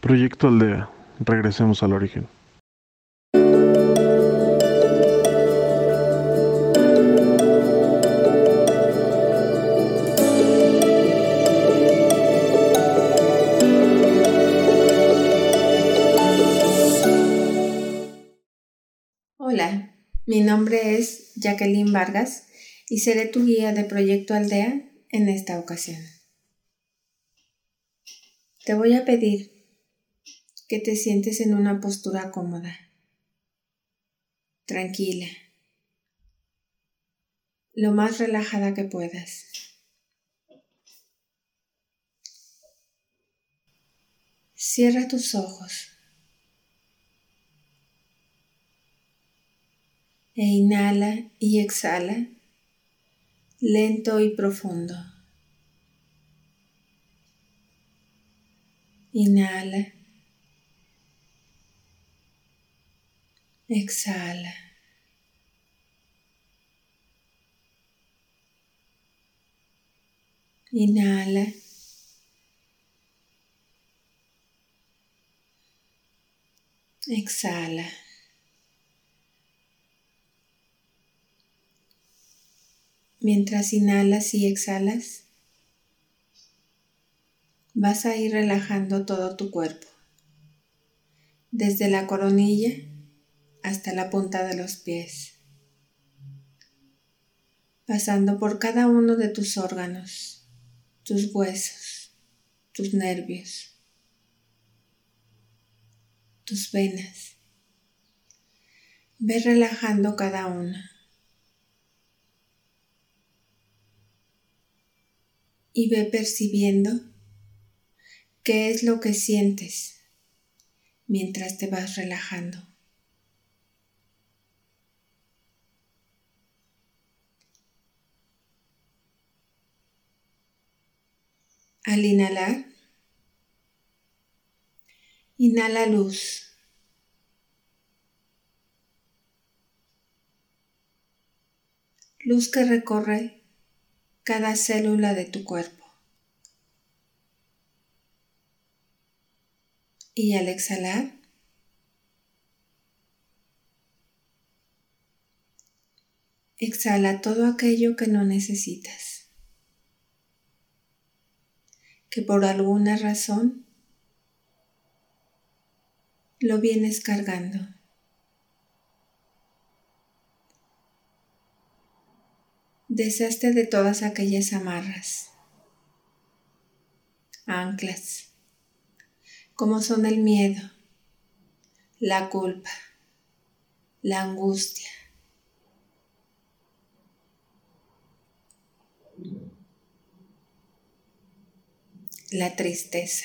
Proyecto Aldea. Regresemos al origen. Hola, mi nombre es Jacqueline Vargas y seré tu guía de Proyecto Aldea en esta ocasión. Te voy a pedir que te sientes en una postura cómoda, tranquila, lo más relajada que puedas. Cierra tus ojos e inhala y exhala lento y profundo. Inhala. Exhala. Inhala. Exhala. Mientras inhalas y exhalas, vas a ir relajando todo tu cuerpo, desde la coronilla hasta la punta de los pies, pasando por cada uno de tus órganos, tus huesos, tus nervios, tus venas. Ve relajando cada una. Y ve percibiendo qué es lo que sientes mientras te vas relajando. Al inhalar, inhala luz. Luz que recorre cada célula de tu cuerpo. Y al exhalar, exhala todo aquello que no necesitas, que por alguna razón lo vienes cargando. Deshazte de todas aquellas amarras, anclas como son el miedo, la culpa, la angustia. La tristeza.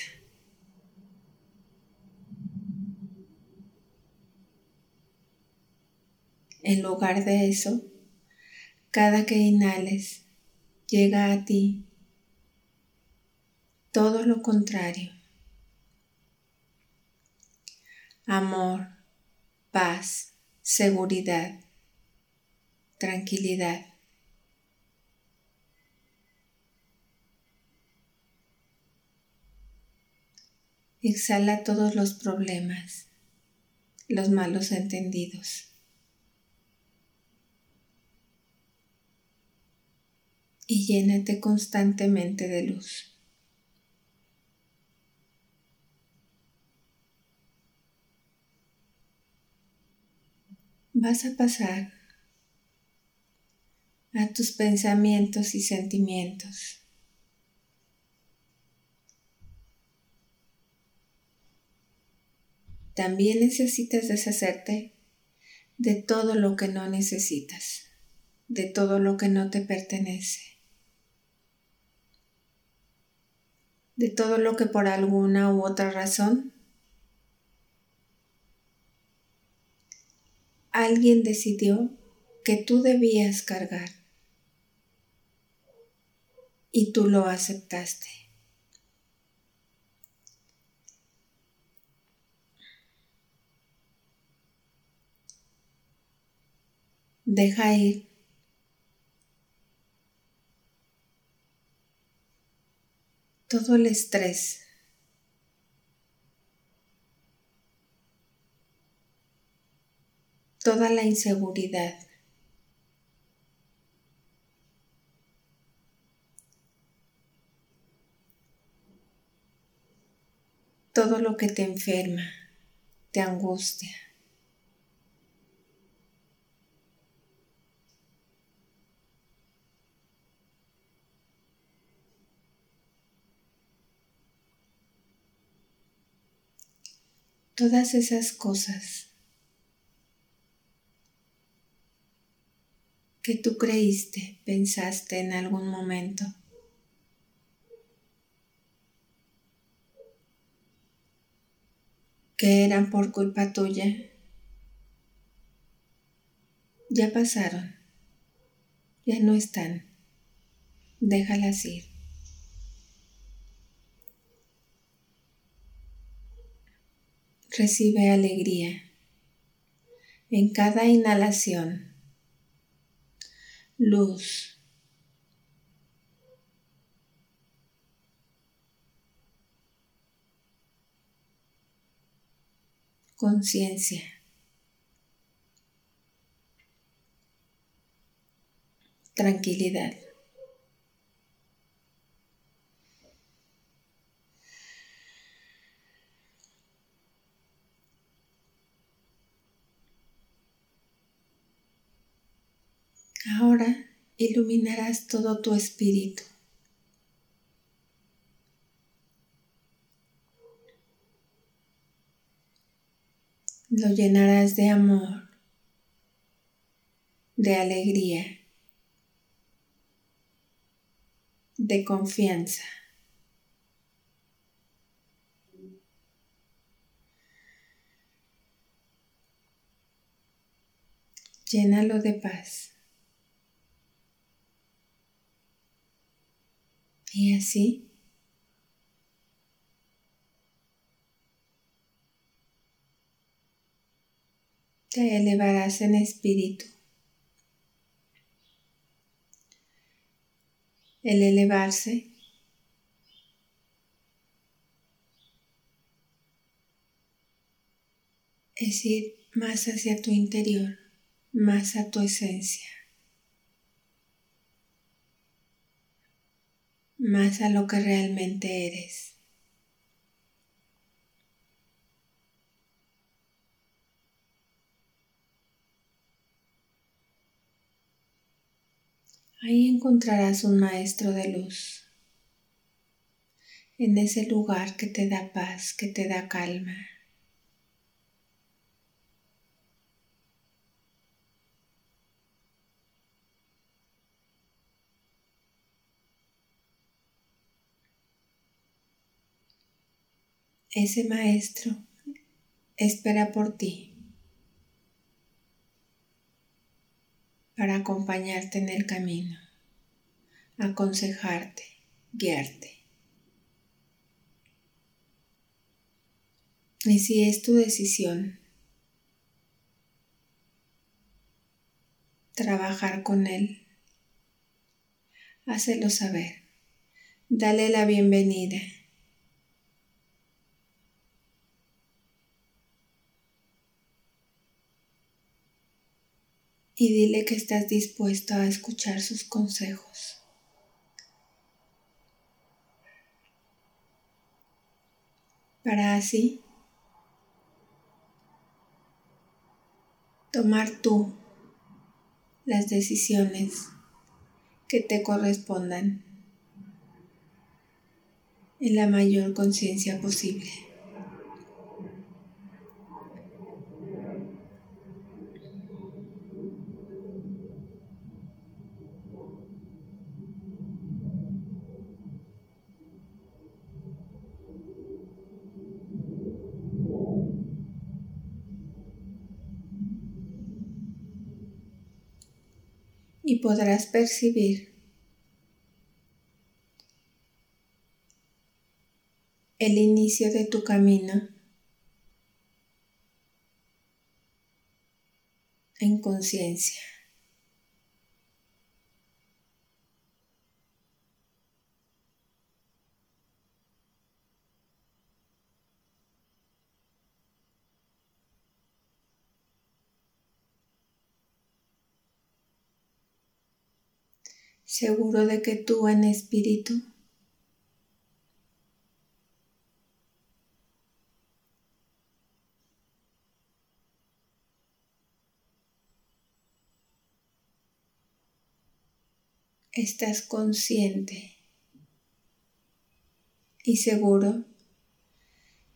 En lugar de eso, cada que inhales, llega a ti todo lo contrario amor, paz, seguridad, tranquilidad. Exhala todos los problemas, los malos entendidos. Y llénate constantemente de luz. vas a pasar a tus pensamientos y sentimientos. También necesitas deshacerte de todo lo que no necesitas, de todo lo que no te pertenece, de todo lo que por alguna u otra razón alguien decidió que tú debías cargar y tú lo aceptaste. deja ir. Todo el estrés. Toda la inseguridad. Todo lo que te enferma, te angustia. Todas esas cosas que tú creíste, pensaste en algún momento. que eran por culpa tuya, ya pasaron, ya no están, déjalas ir. Recibe alegría en cada inhalación, luz. conciencia. Tranquilidad. Iluminarás todo tu espíritu. Lo llenarás de amor, de alegría, de confianza. Llénalo de paz. Y así te elevarás en espíritu. El elevarse es ir más hacia tu interior, más a tu esencia. Más a lo que realmente eres. Ahí encontrarás un maestro de luz, en ese lugar que te da paz, que te da calma. Ese maestro espera por ti para acompañarte en el camino, aconsejarte, guiarte. Y si es tu decisión trabajar con él, hácelo saber, dale la bienvenida y dile que estás dispuesto a escuchar sus consejos. Para así tomar tú las decisiones que te correspondan en la mayor conciencia posible. Y podrás percibir el inicio de tu camino en conciencia. Seguro de que tú en espíritu. Estás consciente y seguro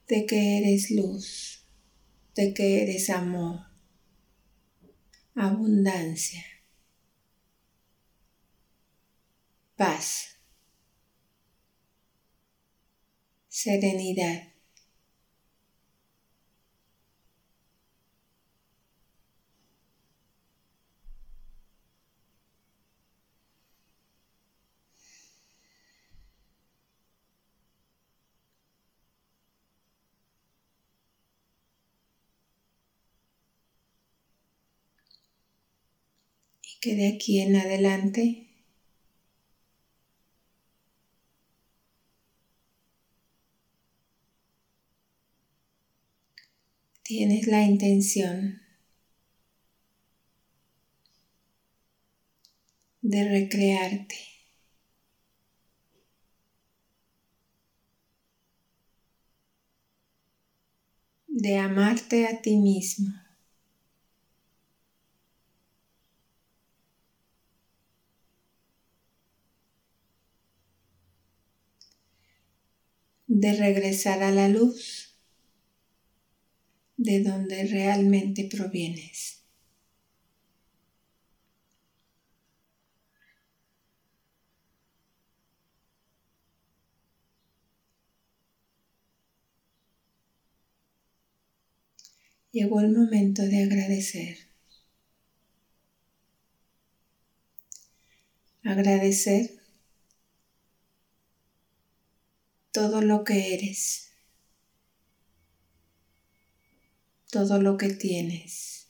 de que eres luz, de que eres amor, abundancia, paz, serenidad. que de aquí en adelante tienes la intención de recrearte. de amarte a ti mismo. de regresar a la luz de donde realmente provienes. Llegó el momento de agradecer. Agradecer todo lo que eres, todo lo que tienes.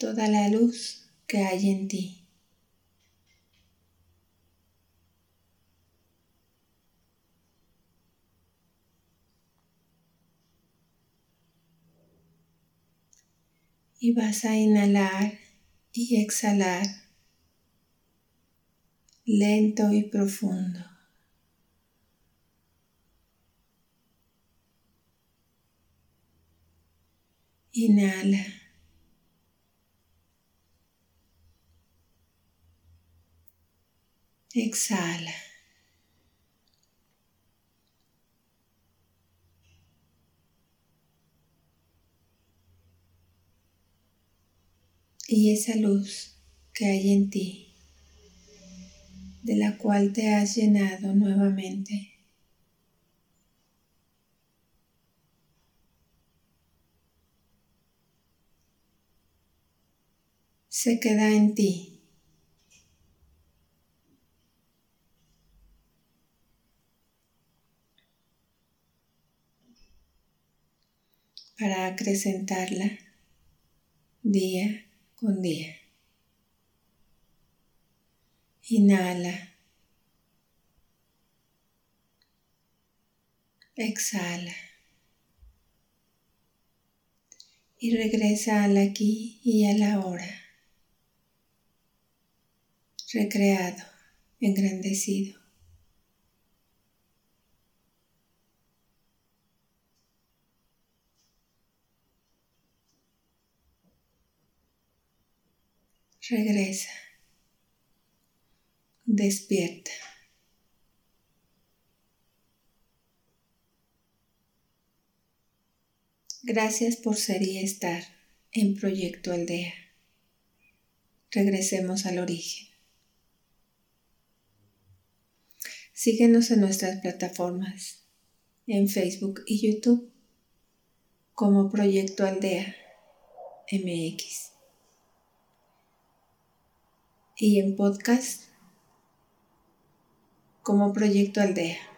toda la luz que hay en ti. Y vas a inhalar y exhalar lento y profundo. Inhala. Exhala. Y esa luz que hay en ti, de la cual te has llenado nuevamente. se queda en ti. para acrecentarla día con día. Inhala. Exhala. Y regresa al aquí y a la hora. Recreado, engrandecido. Regresa. Despierta. Gracias por ser y estar en Proyecto Aldea. Regresemos al origen. Síguenos en nuestras plataformas, en Facebook y YouTube, como Proyecto Aldea MX y en podcast como Proyecto Aldea.